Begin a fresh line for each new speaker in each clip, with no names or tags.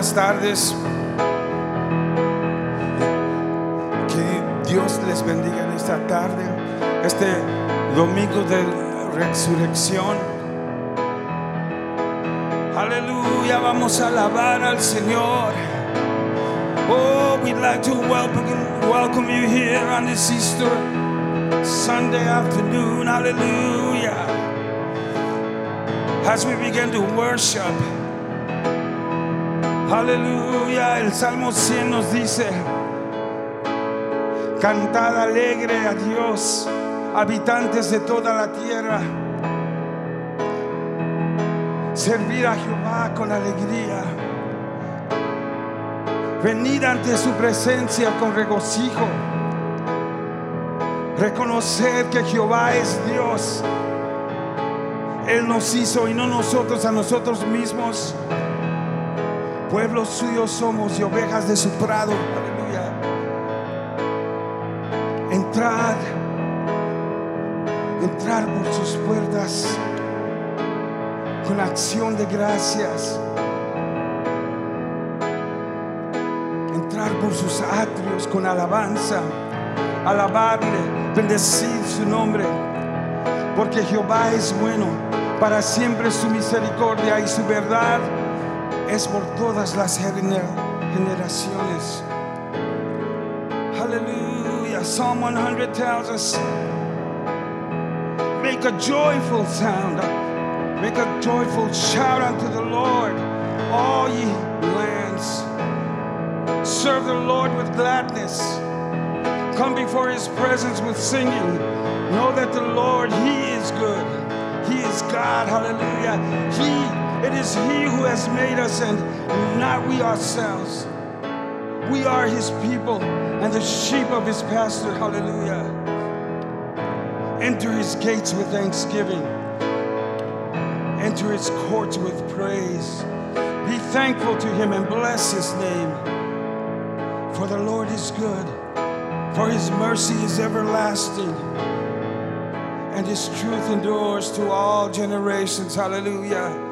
buenas tardes. Que Dios les bendiga en esta tarde, este domingo de resurrección. Aleluya, vamos a alabar al Señor. Oh, we'd like to welcome, welcome you here on this Easter Sunday afternoon. Hallelujah. As we begin to worship. Aleluya, el Salmo 100 nos dice, cantad alegre a Dios, habitantes de toda la tierra, servir a Jehová con alegría, venid ante su presencia con regocijo, reconocer que Jehová es Dios, Él nos hizo y no nosotros a nosotros mismos. Pueblo suyo somos y ovejas de su prado. Aleluya. Entrad, entrar por sus puertas con acción de gracias. Entrar por sus atrios con alabanza. Alabarle, bendecir su nombre. Porque Jehová es bueno, para siempre su misericordia y su verdad es por todas las generaciones. Hallelujah. Psalm 100 tells us make a joyful sound, make a joyful shout unto the Lord, all ye lands. Serve the Lord with gladness. Come before his presence with singing. Know that the Lord, he is good. He is God. Hallelujah. He it is He who has made us and not we ourselves. We are His people and the sheep of His pasture. Hallelujah. Enter His gates with thanksgiving, enter His courts with praise. Be thankful to Him and bless His name. For the Lord is good, for His mercy is everlasting and his truth endures to all generations. Hallelujah.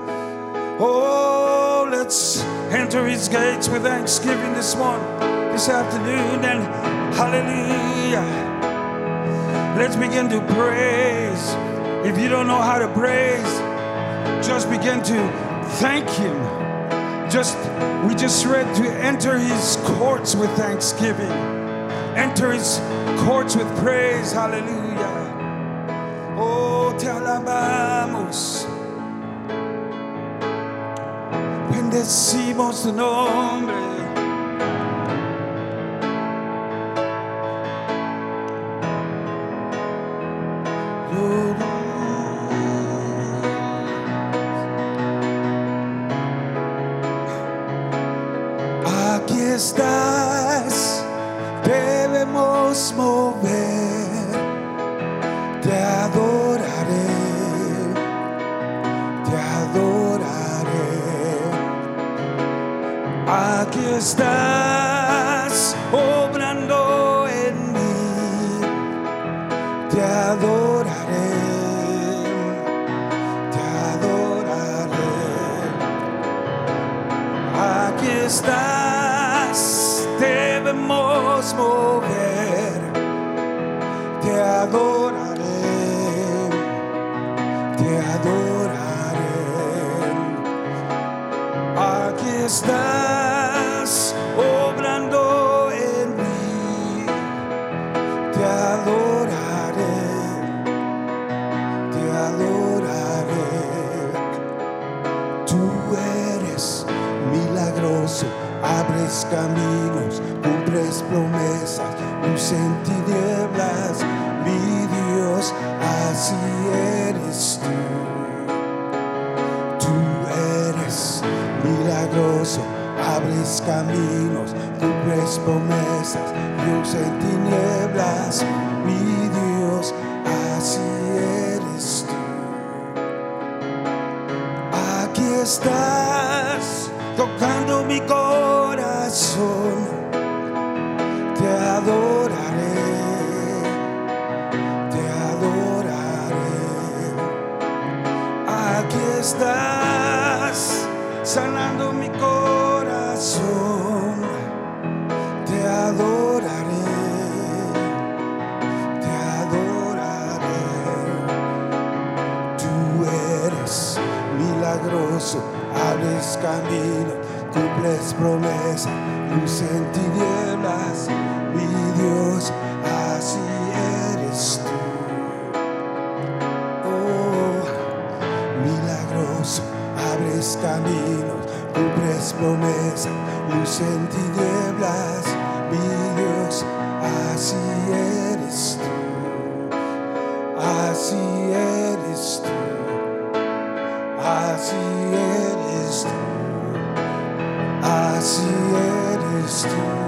Oh, let's enter his gates with thanksgiving this morning, this afternoon, and hallelujah. Let's begin to praise. If you don't know how to praise, just begin to thank him. Just we just read to enter his courts with thanksgiving. Enter his courts with praise. Hallelujah. Oh, te alabamos. Bendecimos tu nombre. Abres caminos, cumples promesas, luz en tinieblas, mi Dios, así eres tú. Tú eres milagroso, abres caminos, cumples promesas, luz en tinieblas, promesa, luz en tinieblas, mi Dios, así eres tú. Así eres tú. Así eres tú, así eres tú,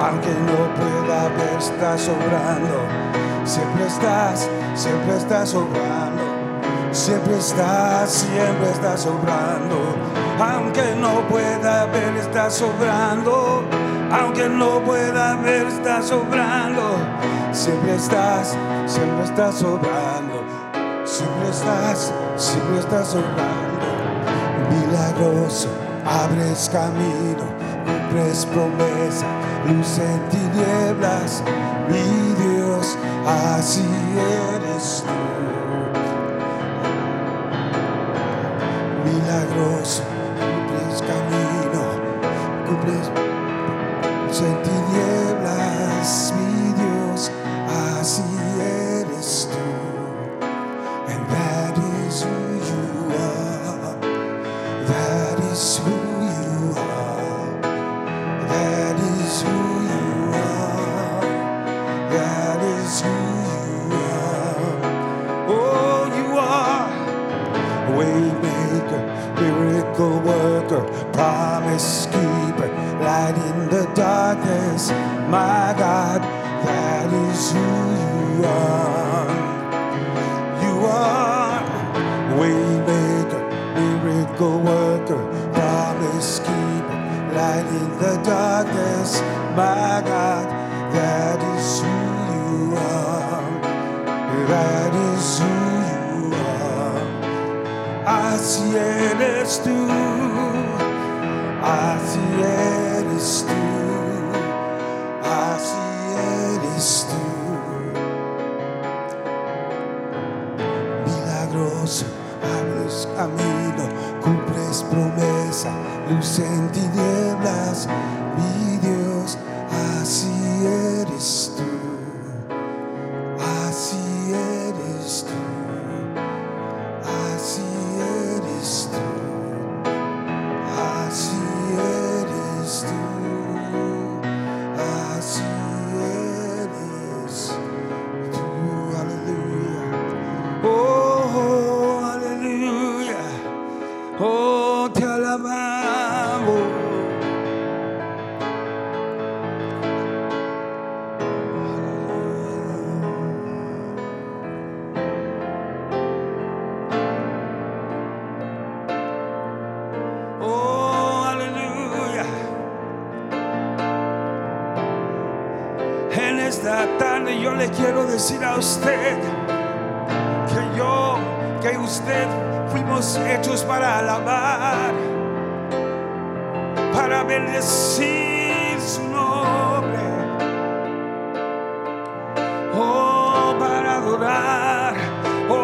Aunque no pueda ver, está sobrando. Siempre estás, siempre estás sobrando. Siempre estás, siempre estás sobrando. Aunque no pueda ver, está sobrando. Aunque no pueda ver, está sobrando. Siempre estás, siempre estás sobrando. Siempre estás, siempre estás sobrando. Milagroso, abres camino, cumples promesa, luz en tinieblas, mi Dios, así eres tú. Milagroso, cumples camino, cumples eres tú. Así eres tú.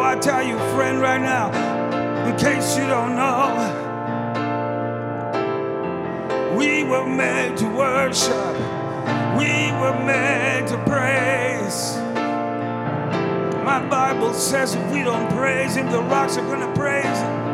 I tell you, friend, right now, in case you don't know, we were made to worship, we were made to praise. My Bible says if we don't praise Him, the rocks are going to praise Him.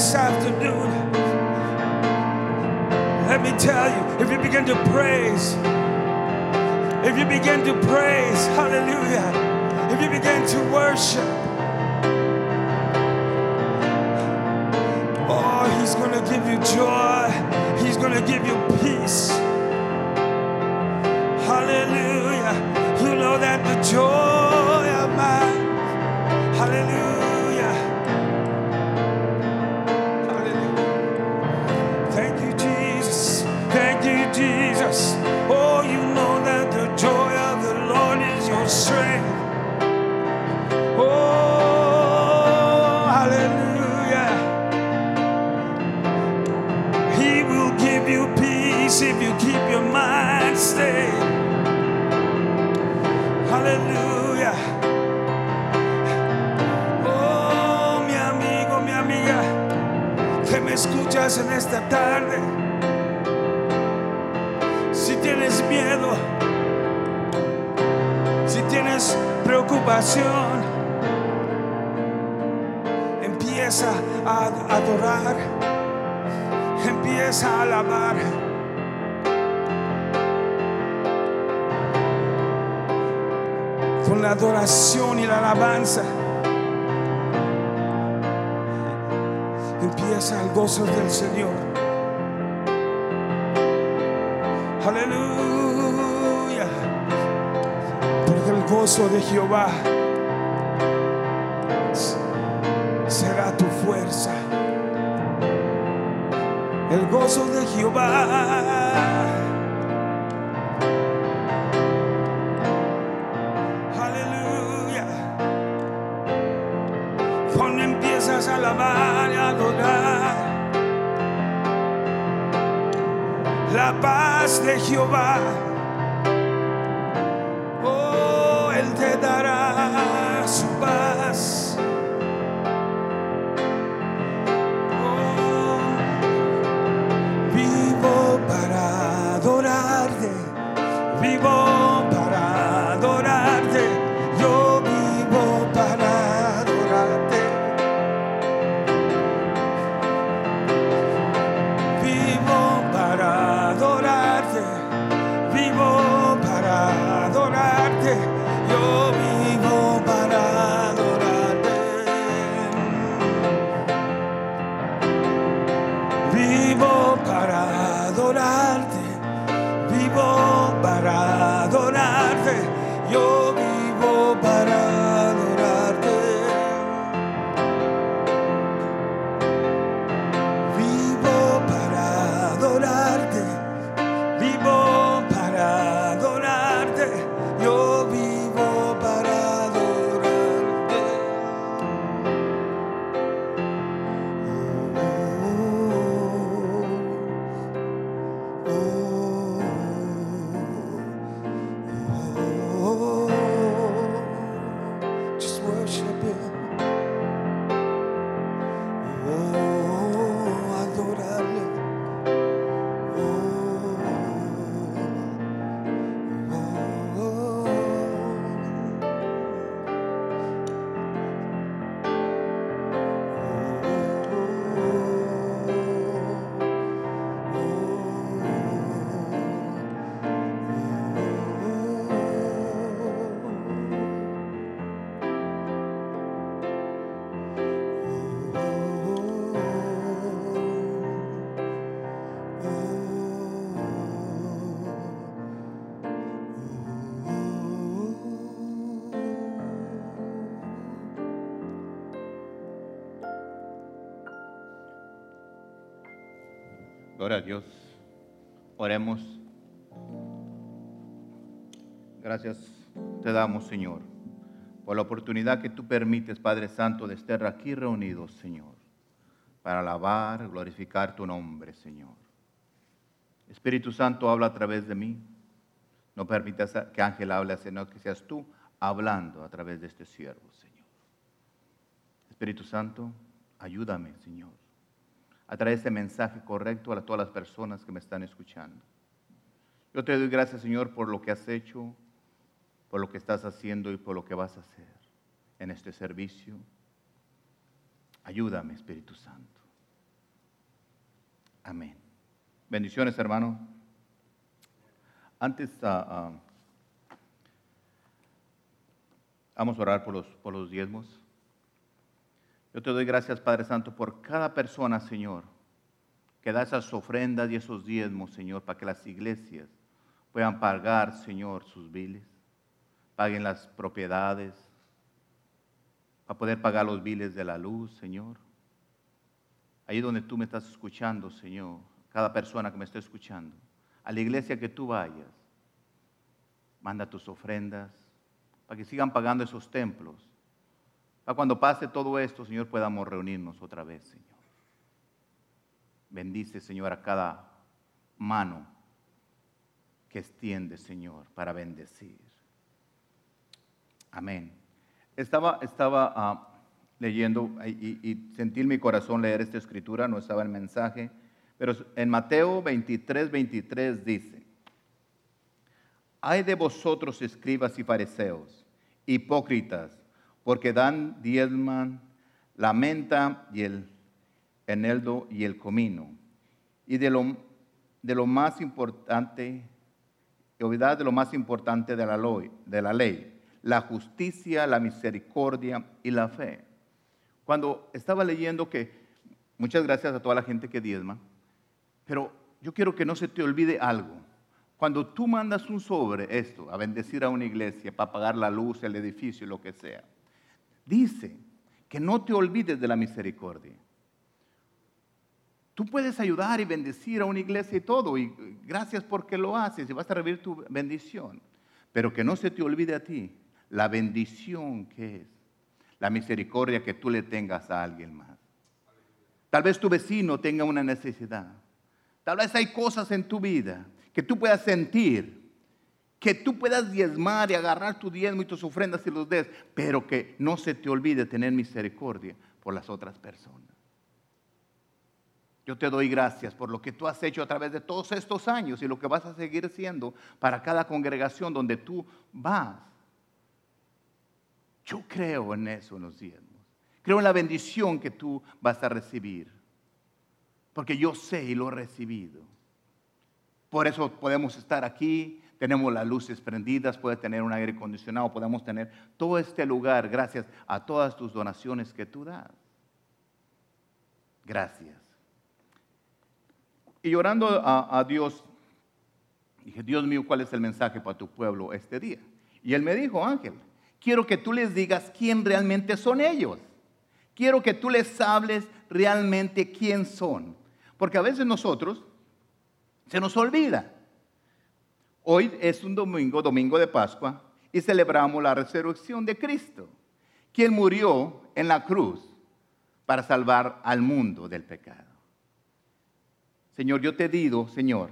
this afternoon, let me tell you, if you begin to praise, if you begin to praise, hallelujah, if you begin to worship, oh, He's going to give you joy, He's going to give you peace. Hallelujah. You know that the joy. tarde. Si tienes miedo, si tienes preocupación, empieza a adorar, empieza a alabar. Con la adoración y la alabanza. Empieza el gozo del Señor. Aleluya. Porque el gozo de Jehová será tu fuerza. El gozo de Jehová. Paz de Jehová. Para adorarte, yo
Gloria a Dios. Oremos. Gracias te damos, Señor, por la oportunidad que tú permites, Padre Santo, de estar aquí reunidos, Señor, para alabar, glorificar tu nombre, Señor. Espíritu Santo, habla a través de mí. No permitas que Ángel hable, sino que seas tú hablando a través de este siervo, Señor. Espíritu Santo, ayúdame, Señor, a traer ese mensaje correcto a todas las personas que me están escuchando. Yo te doy gracias, Señor, por lo que has hecho, por lo que estás haciendo y por lo que vas a hacer en este servicio. Ayúdame, Espíritu Santo. Amén. Bendiciones, hermano. Antes, ah, ah, vamos a orar por los, por los diezmos. Yo te doy gracias, Padre Santo, por cada persona, Señor, que da esas ofrendas y esos diezmos, Señor, para que las iglesias puedan pagar, Señor, sus biles, paguen las propiedades, para poder pagar los biles de la luz, Señor. Ahí donde tú me estás escuchando, Señor, cada persona que me está escuchando, a la iglesia que tú vayas, manda tus ofrendas, para que sigan pagando esos templos para cuando pase todo esto, Señor, podamos reunirnos otra vez, Señor. Bendice, Señor, a cada mano que extiende, Señor, para bendecir. Amén. Estaba, estaba ah, leyendo y, y sentí en mi corazón leer esta escritura, no estaba el mensaje, pero en Mateo 23, 23 dice, hay de vosotros escribas y fariseos, hipócritas, porque dan, diezman, la menta y el eneldo y el comino. Y de lo, de lo más importante, y olvidad de lo más importante de la, ley, de la ley, la justicia, la misericordia y la fe. Cuando estaba leyendo que, muchas gracias a toda la gente que diezma, pero yo quiero que no se te olvide algo. Cuando tú mandas un sobre, esto, a bendecir a una iglesia, para pagar la luz, el edificio, lo que sea, dice que no te olvides de la misericordia. Tú puedes ayudar y bendecir a una iglesia y todo, y gracias porque lo haces y vas a recibir tu bendición. Pero que no se te olvide a ti la bendición que es, la misericordia que tú le tengas a alguien más. Tal vez tu vecino tenga una necesidad. Tal vez hay cosas en tu vida que tú puedas sentir, que tú puedas diezmar y agarrar tu diezmo y tus ofrendas y los des, pero que no se te olvide tener misericordia por las otras personas. Yo te doy gracias por lo que tú has hecho a través de todos estos años y lo que vas a seguir haciendo para cada congregación donde tú vas. Yo creo en eso en los diezmos. Creo en la bendición que tú vas a recibir. Porque yo sé y lo he recibido. Por eso podemos estar aquí, tenemos las luces prendidas, puede tener un aire acondicionado, podemos tener todo este lugar gracias a todas tus donaciones que tú das. Gracias. Y orando a, Dios, dije, Dios mío, ¿cuál es el mensaje para tu pueblo este día? Y él me dijo, Ángel, quiero que tú les digas quién realmente son ellos. Quiero que tú les hables realmente quién son. Porque a veces nosotros se nos olvida. Hoy es un domingo, domingo de Pascua, y celebramos la resurrección de Cristo, quien murió en la cruz para salvar al mundo del pecado. Señor, yo te digo, Señor,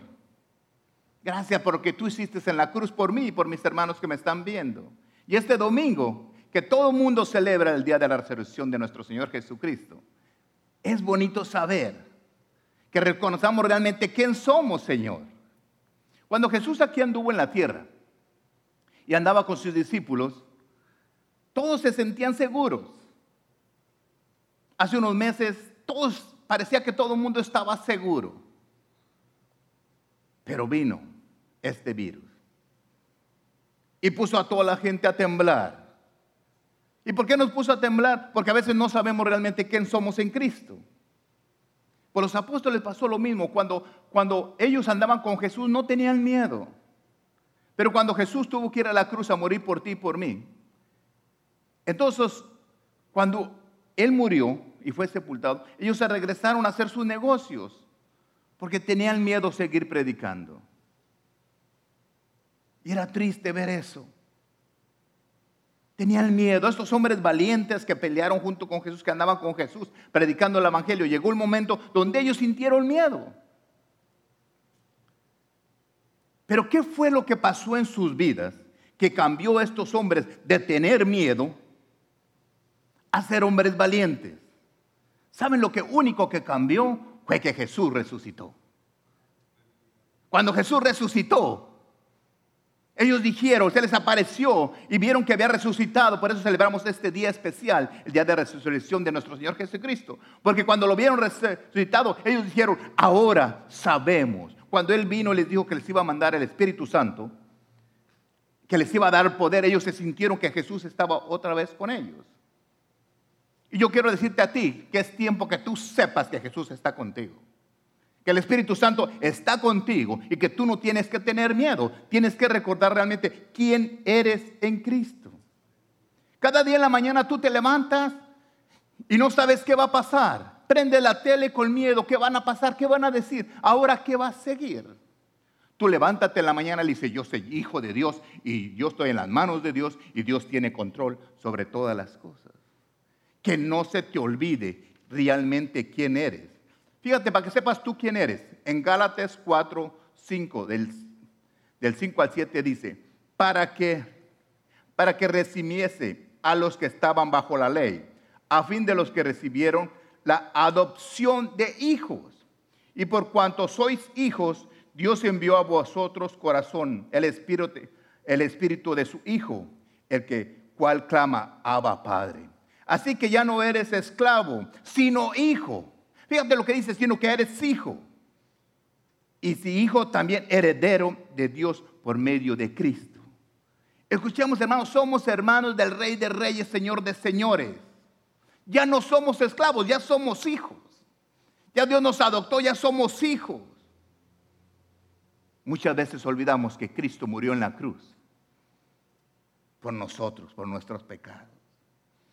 gracias por lo que tú hiciste en la cruz por mí y por mis hermanos que me están viendo. Y este domingo, que todo el mundo celebra el día de la resurrección de nuestro Señor Jesucristo, es bonito saber que reconozcamos realmente quién somos, Señor. Cuando Jesús aquí anduvo en la tierra y andaba con sus discípulos, todos se sentían seguros. Hace unos meses todos parecía que todo el mundo estaba seguro. Pero vino este virus y puso a toda la gente a temblar. ¿Y por qué nos puso a temblar? Porque a veces no sabemos realmente quién somos en Cristo. Por los apóstoles pasó lo mismo. Cuando, cuando ellos andaban con Jesús no tenían miedo. Pero cuando Jesús tuvo que ir a la cruz a morir por ti y por mí, entonces cuando Él murió y fue sepultado, ellos se regresaron a hacer sus negocios porque tenían miedo seguir predicando. Y era triste ver eso. Tenían miedo. Estos hombres valientes que pelearon junto con Jesús, que andaban con Jesús predicando el Evangelio, llegó el momento donde ellos sintieron miedo. Pero ¿qué fue lo que pasó en sus vidas que cambió a estos hombres de tener miedo a ser hombres valientes? ¿Saben lo que único que cambió? fue que Jesús resucitó. Cuando Jesús resucitó, ellos dijeron, se les apareció y vieron que había resucitado. Por eso celebramos este día especial, el día de resurrección de nuestro Señor Jesucristo. Porque cuando lo vieron resucitado, ellos dijeron, ahora sabemos. Cuando Él vino y les dijo que les iba a mandar el Espíritu Santo, que les iba a dar poder, ellos se sintieron que Jesús estaba otra vez con ellos. Y yo quiero decirte a ti que es tiempo que tú sepas que Jesús está contigo. Que el Espíritu Santo está contigo y que tú no tienes que tener miedo. Tienes que recordar realmente quién eres en Cristo. Cada día en la mañana tú te levantas y no sabes qué va a pasar. Prende la tele con miedo. ¿Qué van a pasar? ¿Qué van a decir? Ahora, ¿qué va a seguir? Tú levántate en la mañana y dices, yo soy hijo de Dios y yo estoy en las manos de Dios y Dios tiene control sobre todas las cosas que no se te olvide realmente quién eres. Fíjate, para que sepas tú quién eres. En Gálatas 4, 5, del, del 5 al 7 dice, para que, para que recibiese a los que estaban bajo la ley, a fin de los que recibieron la adopción de hijos. Y por cuanto sois hijos, Dios envió a vosotros corazón, el espíritu, el espíritu de su Hijo, el que cual clama, Abba Padre. Así que ya no eres esclavo, sino hijo. Fíjate lo que dice, sino que eres hijo. Y si hijo, también heredero de Dios por medio de Cristo. Escuchemos, hermanos, somos hermanos del Rey de Reyes, Señor de Señores. Ya no somos esclavos, ya somos hijos. Ya Dios nos adoptó, ya somos hijos. Muchas veces olvidamos que Cristo murió en la cruz por nosotros, por nuestros pecados.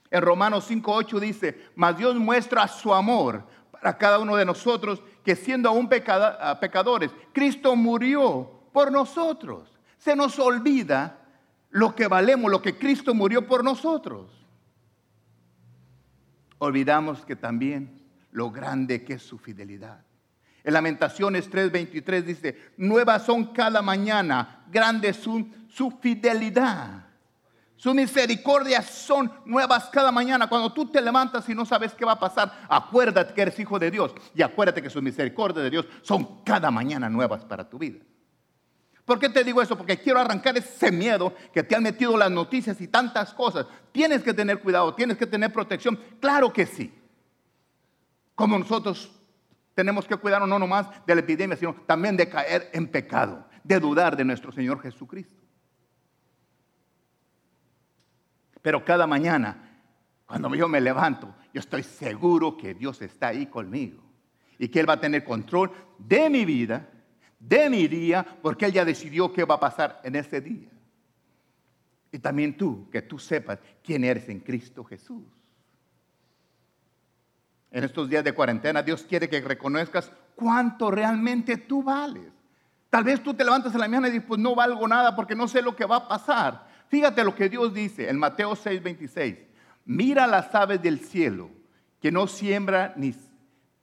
En Romanos 5.8 dice, mas Dios muestra su amor para cada uno de nosotros, que siendo aún ah, pecadores, Cristo murió por nosotros. Se nos olvida lo que valemos, lo que Cristo murió por nosotros. Olvidamos que también lo grande que es su fidelidad. En Lamentaciones 3:23 dice, nuevas son cada mañana, grande es su fidelidad. Sus misericordias son nuevas cada mañana. Cuando tú te levantas y no sabes qué va a pasar, acuérdate que eres hijo de Dios y acuérdate que sus misericordias de Dios son cada mañana nuevas para tu vida. ¿Por qué te digo eso? Porque quiero arrancar ese miedo que te han metido las noticias y tantas cosas. Tienes que tener cuidado, tienes que tener protección. Claro que sí. Como nosotros tenemos que cuidarnos no nomás de la epidemia, sino también de caer en pecado, de dudar de nuestro Señor Jesucristo. Pero cada mañana, cuando yo me levanto, yo estoy seguro que Dios está ahí conmigo y que Él va a tener control de mi vida, de mi día, porque Él ya decidió qué va a pasar en ese día. Y también tú, que tú sepas quién eres en Cristo Jesús. En estos días de cuarentena, Dios quiere que reconozcas cuánto realmente tú vales. Tal vez tú te levantas en la mañana y dices, pues no valgo nada porque no sé lo que va a pasar. Fíjate lo que Dios dice en Mateo 6:26. Mira las aves del cielo, que no siembran ni,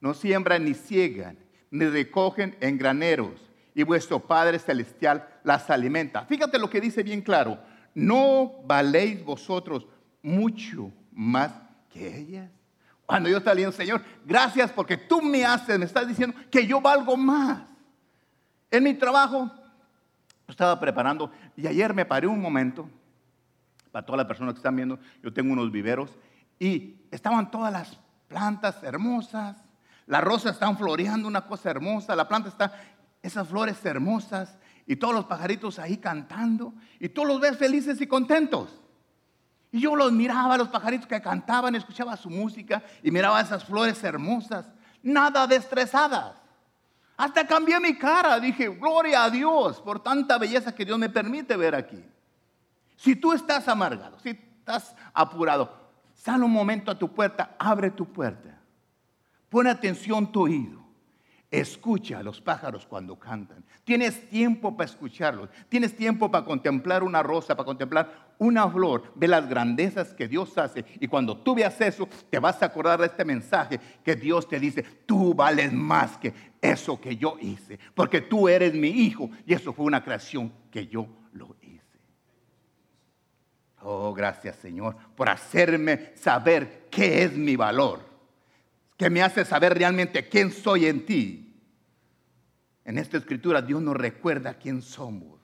no siembran ni ciegan, ni recogen en graneros, y vuestro Padre Celestial las alimenta. Fíjate lo que dice bien claro. ¿No valéis vosotros mucho más que ellas? Cuando yo estaba leyendo, Señor, gracias porque tú me haces, me estás diciendo que yo valgo más. En mi trabajo, estaba preparando y ayer me paré un momento, para todas las personas que están viendo, yo tengo unos viveros y estaban todas las plantas hermosas, las rosas están floreando, una cosa hermosa, la planta está, esas flores hermosas y todos los pajaritos ahí cantando y tú los ves felices y contentos. Y yo los miraba, los pajaritos que cantaban, escuchaba su música y miraba esas flores hermosas, nada estresadas. Hasta cambié mi cara, dije, gloria a Dios por tanta belleza que Dios me permite ver aquí. Si tú estás amargado, si estás apurado, sal un momento a tu puerta, abre tu puerta, pon atención tu oído Escucha a los pájaros cuando cantan. Tienes tiempo para escucharlos. Tienes tiempo para contemplar una rosa, para contemplar una flor. Ve las grandezas que Dios hace. Y cuando tú veas eso, te vas a acordar de este mensaje que Dios te dice, tú vales más que eso que yo hice. Porque tú eres mi hijo y eso fue una creación que yo lo hice. Oh, gracias Señor por hacerme saber qué es mi valor que me hace saber realmente quién soy en ti. En esta escritura Dios nos recuerda quién somos.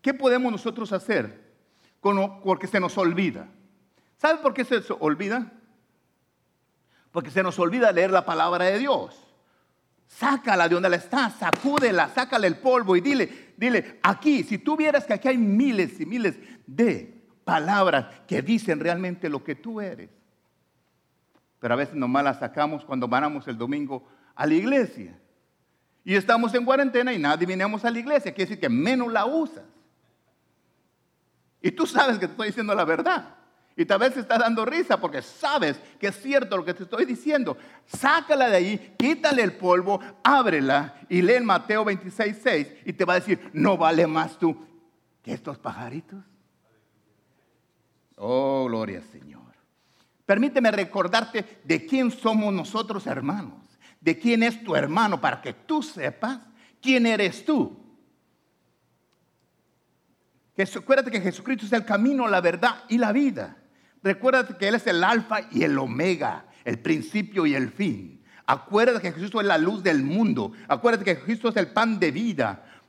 ¿Qué podemos nosotros hacer? Porque se nos olvida. ¿Sabe por qué se olvida? Porque se nos olvida leer la palabra de Dios. Sácala de donde la está, sacúdela, sácale el polvo y dile, dile, aquí, si tú vieras que aquí hay miles y miles de palabras que dicen realmente lo que tú eres pero a veces nomás la sacamos cuando vanamos el domingo a la iglesia. Y estamos en cuarentena y nadie vinimos a la iglesia, quiere decir que menos la usas. Y tú sabes que te estoy diciendo la verdad. Y tal vez estás dando risa porque sabes que es cierto lo que te estoy diciendo. Sácala de ahí, quítale el polvo, ábrela y lee el Mateo 26, 6 y te va a decir, no vale más tú que estos pajaritos. Oh, gloria Señor. Permíteme recordarte de quién somos nosotros hermanos, de quién es tu hermano, para que tú sepas quién eres tú. Recuérdate que Jesucristo es el camino, la verdad y la vida. Recuérdate que Él es el alfa y el omega, el principio y el fin. Acuérdate que Jesús es la luz del mundo. Acuérdate que Jesús es el pan de vida.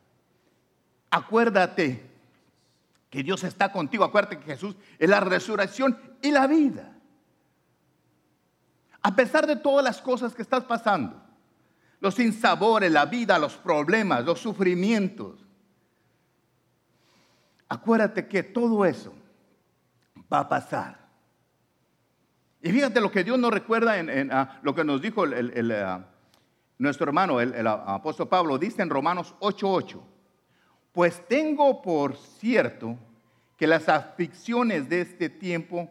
Acuérdate que Dios está contigo. Acuérdate que Jesús es la resurrección y la vida. A pesar de todas las cosas que estás pasando, los sinsabores, la vida, los problemas, los sufrimientos. acuérdate que todo eso va a pasar. Y fíjate lo que Dios nos recuerda en, ah, lo que nos dijo ah, nuestro hermano, el, apóstol Pablo, dice en Romanos 8:8, pues tengo por cierto que las aflicciones de este tiempo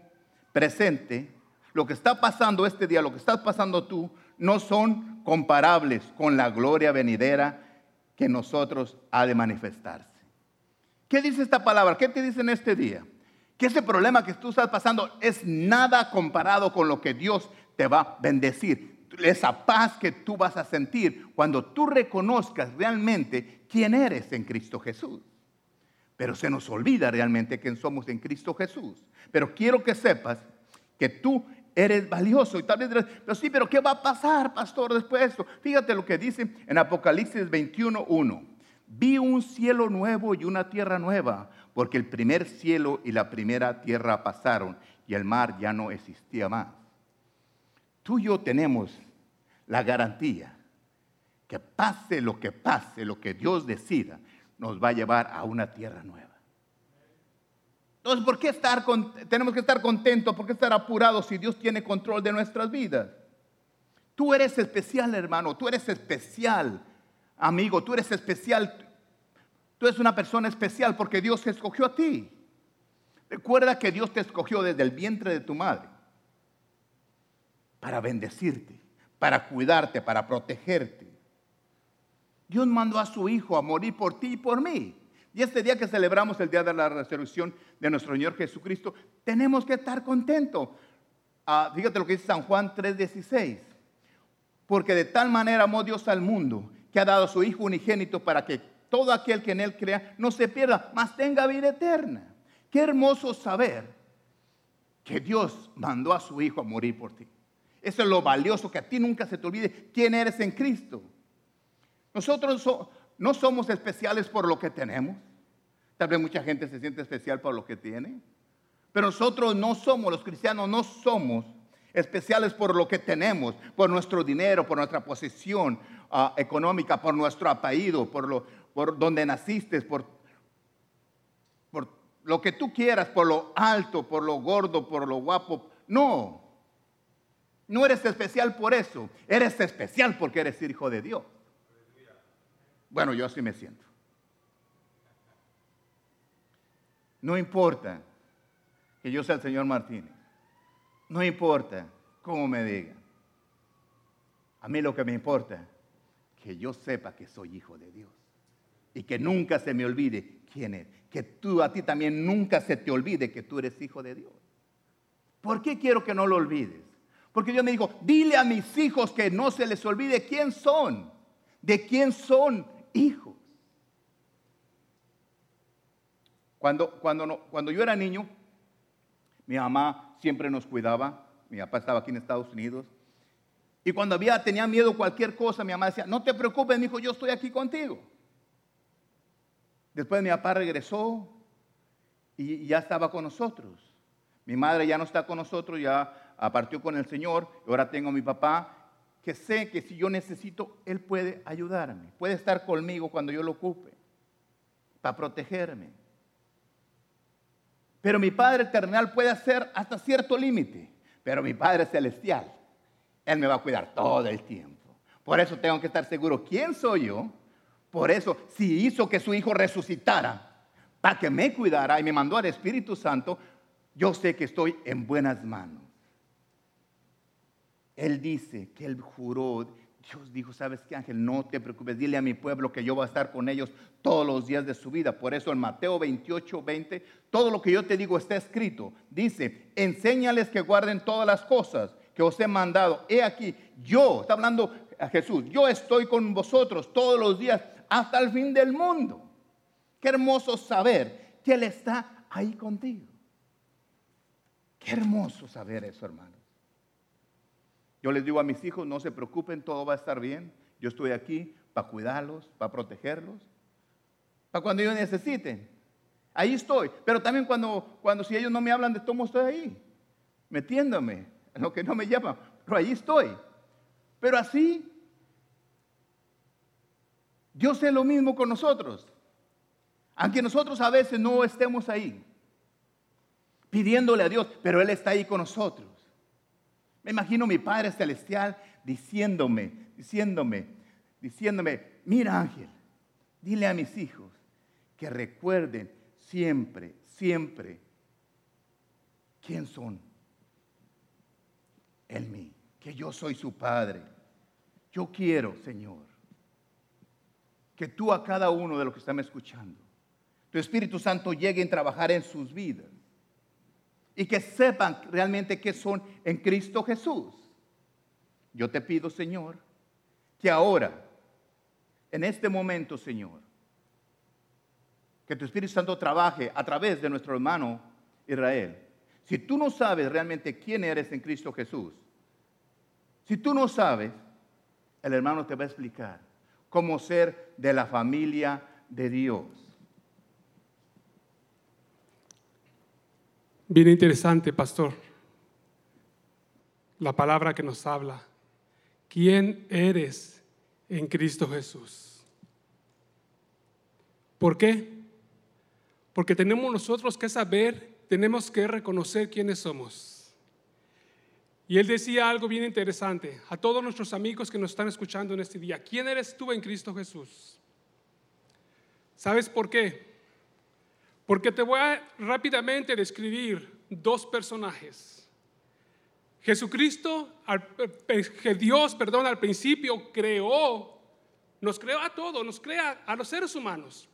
presente, lo que está pasando este día, lo que estás pasando tú, no son comparables con la gloria venidera que nosotros ha de manifestarse. ¿Qué dice esta palabra? ¿Qué te dice en este día? Que ese problema que tú estás pasando es nada comparado con lo que Dios te va a bendecir. Esa paz que tú vas a sentir cuando tú reconozcas realmente quién eres en Cristo Jesús. Pero se nos olvida realmente quién somos en Cristo Jesús. Pero quiero que sepas que tú eres valioso. Y tal vez pero sí, pero ¿qué va a pasar, pastor, después de esto? Fíjate lo que dice en Apocalipsis 21.1. Vi un cielo nuevo y una tierra nueva, porque el primer cielo y la primera tierra pasaron y el mar ya no existía más. Tú y yo tenemos la garantía que pase lo que pase, lo que Dios decida, nos va a llevar a una tierra nueva. Entonces, ¿por qué estar tenemos que estar contentos? ¿Por qué estar apurados si Dios tiene control de nuestras vidas? Tú eres especial, hermano. Tú eres especial, amigo. Tú eres especial. Tú eres una persona especial porque Dios escogió a ti. Recuerda que Dios te escogió desde el vientre de tu madre para bendecirte, para cuidarte, para protegerte. Dios mandó a su Hijo a morir por ti y por mí. Y este día que celebramos el día de la resurrección de nuestro Señor Jesucristo, tenemos que estar contentos. Ah, fíjate lo que dice San Juan 3:16. Porque de tal manera amó Dios al mundo que ha dado a su Hijo unigénito para que todo aquel que en Él crea no se pierda, mas tenga vida eterna. Qué hermoso saber que Dios mandó a su Hijo a morir por ti. Eso es lo valioso, que a ti nunca se te olvide quién eres en Cristo. Nosotros no somos especiales por lo que tenemos. Tal vez mucha gente se siente especial por lo que tiene. Pero nosotros no somos, los cristianos no somos especiales por lo que tenemos, por nuestro dinero, por nuestra posición ah, económica, por nuestro apellido, por, lo, donde naciste, por lo que tú quieras, por lo alto, por lo gordo, por lo guapo. No, no eres especial por eso, eres especial porque eres hijo de Dios. Bueno, yo así me siento. No importa que yo sea el señor Martínez. No importa cómo me digan. A mí lo que me importa que yo sepa que soy hijo de Dios. Y que nunca se me olvide quién es. Que tú a ti también nunca se te olvide que tú eres hijo de Dios. ¿Por qué quiero que no lo olvides? Porque Dios me dijo, dile a mis hijos que no se les olvide quién son, de quién son hijos. Cuando, cuando, cuando yo era niño, mi mamá siempre nos cuidaba. Mi papá estaba aquí en Estados Unidos. Y cuando había, tenía miedo cualquier cosa, mi mamá decía, no te preocupes, hijo, yo estoy aquí contigo. Después mi papá regresó y ya estaba con nosotros. Mi madre ya no está con nosotros, ya partió con el Señor. Ahora tengo a mi papá que sé que si yo necesito, Él puede ayudarme, puede estar conmigo cuando yo lo ocupe, para protegerme. Pero mi Padre terrenal puede hacer hasta cierto límite, pero mi Padre celestial, Él me va a cuidar todo el tiempo. Por eso tengo que estar seguro quién soy yo. Por eso, si hizo que su Hijo resucitara, para que me cuidara y me mandó al Espíritu Santo, yo sé que estoy en buenas manos. Él dice que él juró, Dios dijo, ¿sabes qué ángel? No te preocupes, dile a mi pueblo que yo voy a estar con ellos todos los días de su vida. Por eso en Mateo 28, 20, todo lo que yo te digo está escrito. Dice, enséñales que guarden todas las cosas que os he mandado. He aquí, yo, está hablando a Jesús, yo estoy con vosotros todos los días hasta el fin del mundo. Qué hermoso saber que Él está ahí contigo. Qué hermoso saber eso, hermano. Yo les digo a mis hijos, no se preocupen, todo va a estar bien. Yo estoy aquí para cuidarlos, para protegerlos, para cuando ellos necesiten. Ahí estoy. Pero también cuando, cuando si ellos no me hablan de todo, estoy ahí, metiéndome en lo que no me llaman. Pero ahí estoy. Pero así, Dios es lo mismo con nosotros. Aunque nosotros a veces no estemos ahí, pidiéndole a Dios, pero Él está ahí con nosotros. Me imagino mi Padre Celestial diciéndome, diciéndome, diciéndome, mira Ángel, dile a mis hijos que recuerden siempre, siempre quién son. En mí, que yo soy su Padre. Yo quiero, Señor, que tú a cada uno de los que están escuchando, tu Espíritu Santo llegue a trabajar en sus vidas y que sepan realmente que son en Cristo Jesús. Yo te pido, Señor, que ahora, en este momento, Señor, que tu Espíritu Santo trabaje a través de nuestro hermano Israel. Si tú no sabes realmente quién eres en Cristo Jesús, si tú no sabes, el hermano te va a explicar cómo ser de la familia de Dios.
Bien interesante, pastor, la palabra que nos habla. ¿Quién eres en Cristo Jesús? ¿Por qué? Porque tenemos nosotros que saber, tenemos que reconocer quiénes somos. Y él decía algo bien interesante a todos nuestros amigos que nos están escuchando en este día. ¿Quién eres tú en Cristo Jesús? ¿Sabes por qué? Porque te voy a rápidamente describir dos personajes. Jesucristo, que Dios, perdón, al principio creó, nos creó a todos, nos crea a los seres humanos.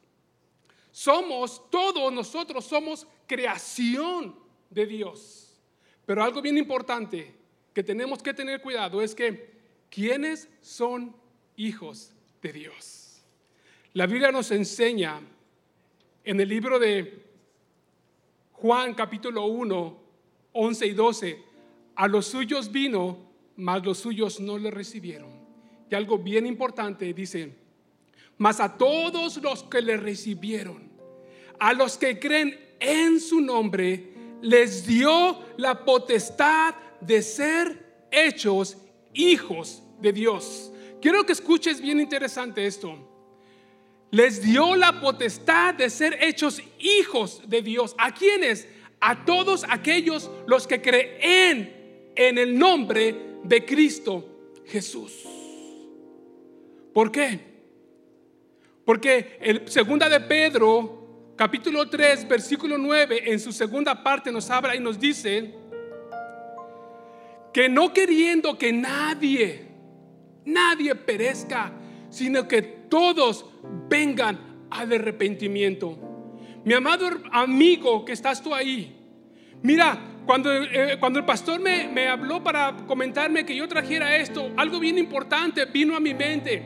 Somos, todos nosotros somos creación de Dios. Pero algo bien importante que tenemos que tener cuidado es que, ¿quiénes son hijos de Dios? La Biblia nos enseña en el libro de Juan capítulo 1, 11 y 12, a los suyos vino, mas los suyos no le recibieron. Y algo bien importante dice, mas a todos los que le recibieron, a los que creen en su nombre, les dio la potestad de ser hechos hijos de Dios. Quiero que escuches bien interesante esto les dio la potestad de ser hechos hijos de Dios. ¿A quiénes? A todos aquellos los que creen en el nombre de Cristo Jesús. ¿Por qué? Porque el segunda de Pedro, capítulo 3, versículo 9, en su segunda parte nos habla y nos dice que no queriendo que nadie, nadie perezca, sino que todos vengan al arrepentimiento. Mi amado amigo que estás tú ahí, mira, cuando, eh, cuando el pastor me, habló para comentarme que yo trajera esto, algo bien importante vino a mi mente.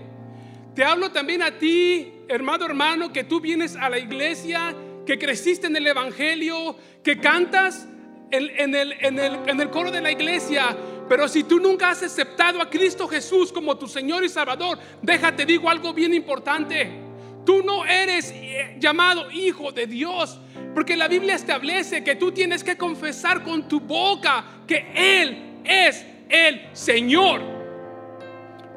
Te hablo también a ti, hermano, hermano, que tú vienes a la iglesia, que creciste en el Evangelio, que cantas en, el, en, el, en el coro de la iglesia, pero si tú nunca has aceptado a Cristo Jesús como tu Señor y Salvador, déjate digo algo bien importante. Tú no eres eh, llamado hijo de Dios, porque la Biblia establece que tú tienes que confesar con tu boca que Él es el Señor.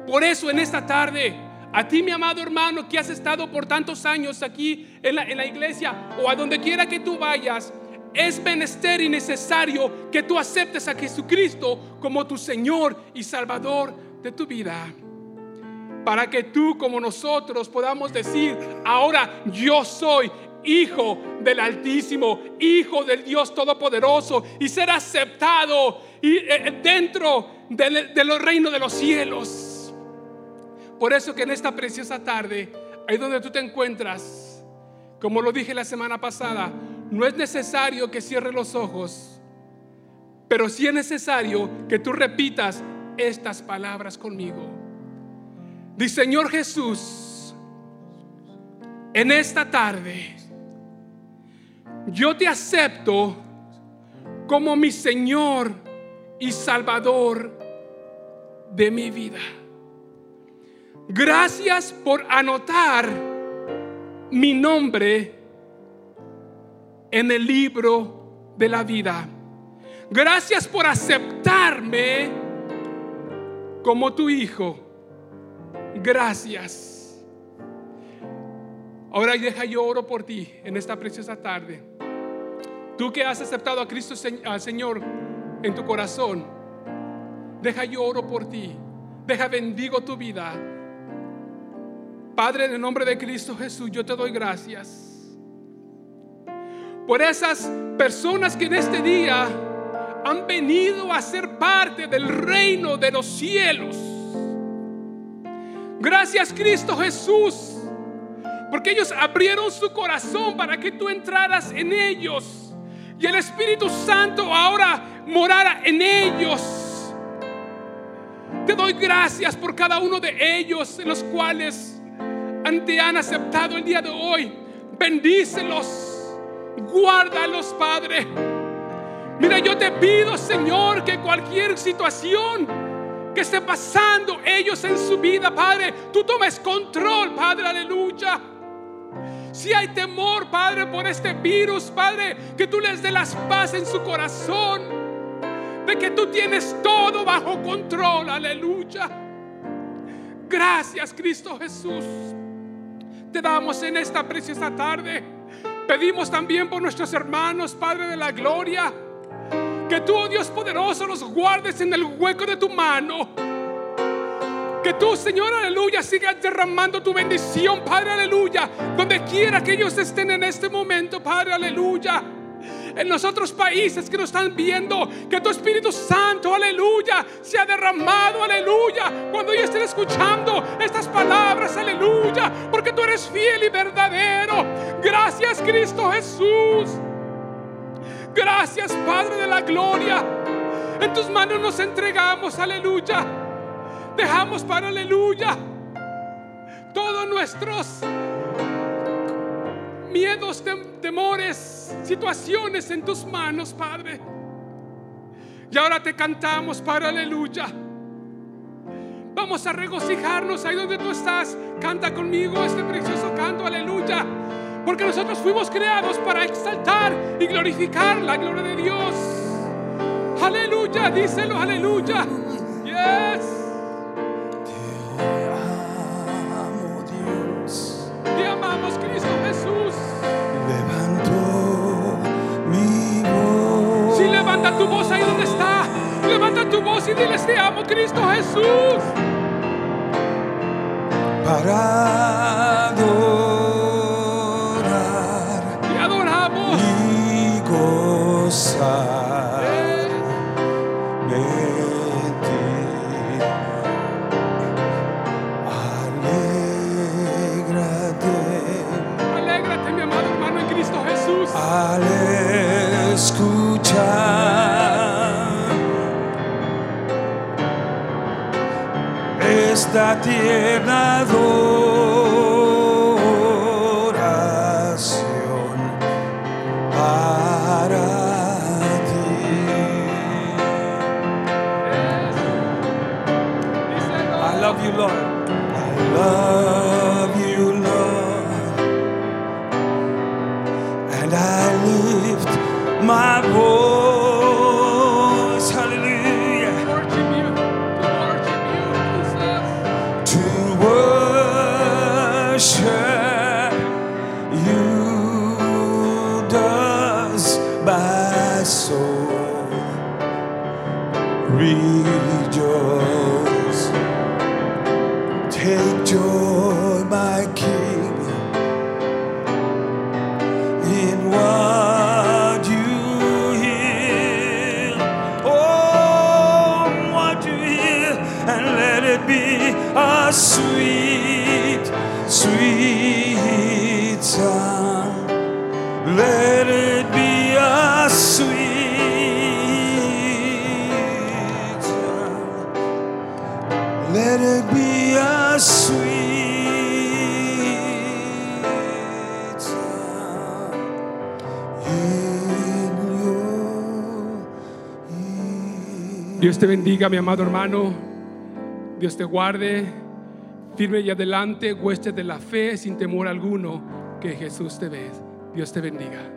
Por eso en esta tarde, a ti mi amado hermano que has estado por tantos años aquí en la, en la iglesia o a donde quiera que tú vayas, es menester y necesario que tú aceptes a Jesucristo como tu Señor y Salvador de tu vida. Para que tú como nosotros podamos decir, ahora yo soy hijo del Altísimo, hijo del Dios Todopoderoso y ser aceptado y, eh, dentro de los reinos de los cielos. Por eso que en esta preciosa tarde, ahí donde tú te encuentras, como lo dije la semana pasada, no es necesario que cierres los ojos, pero sí es necesario que tú repitas estas palabras conmigo. Dice Señor Jesús, en esta tarde yo te acepto como mi Señor y Salvador de mi vida. Gracias por anotar mi nombre en el libro de la vida. Gracias por aceptarme como tu hijo. Gracias. Ahora deja yo oro por ti en esta preciosa tarde. Tú que has aceptado a Cristo al Señor en tu corazón, deja yo oro por ti. Deja bendigo tu vida. Padre, en el nombre de Cristo Jesús, yo te doy gracias por esas personas que en este día han venido a ser parte del reino de los cielos. Gracias Cristo Jesús, porque ellos abrieron su corazón para que tú entraras en ellos y el Espíritu Santo ahora morara en ellos. Te doy gracias por cada uno de ellos en los cuales te han aceptado el día de hoy. Bendícelos, guárdalos, Padre. Mira, yo te pido, Señor, que cualquier situación que esté pasando ellos en su vida, Padre, tú tomes control, Padre, aleluya. Si hay temor, Padre, por este virus, Padre, que tú les dé las paz en su corazón, de que tú tienes todo bajo control, aleluya. Gracias, Cristo Jesús. Te damos en esta preciosa tarde. Pedimos también por nuestros hermanos, Padre de la Gloria que tú, oh Dios poderoso, los guardes en el hueco de tu mano. Que tú, Señor, aleluya, sigas derramando tu bendición, Padre, aleluya. Donde quiera que ellos estén en este momento, Padre, aleluya. En los otros países que nos están viendo, que tu Espíritu Santo, aleluya, se ha derramado, aleluya. Cuando ellos estén escuchando estas palabras, aleluya, porque tú eres fiel y verdadero. Gracias, Cristo Jesús. Gracias, Padre de la Gloria. En tus manos nos entregamos, aleluya. Dejamos para aleluya todos nuestros miedos, temores, situaciones en tus manos, Padre. Y ahora te cantamos, para aleluya. Vamos a regocijarnos ahí donde tú estás. Canta conmigo este precioso canto, aleluya. Porque nosotros fuimos creados para exaltar y glorificar la gloria de Dios. Aleluya, díselo, aleluya. Tu voz ahí donde está, levanta tu voz y diles te amo, Cristo Jesús.
Para adorar
Te adoramos.
y gozar
Eh,
de ti. Alégrate
Alégrate, mi amado hermano en Cristo Jesús.
al escuchar esta tierna adoración
bendiga, mi amado hermano. Dios te guarde firme y adelante, hueste de la fe sin temor alguno, que Jesús te ve. Dios te bendiga.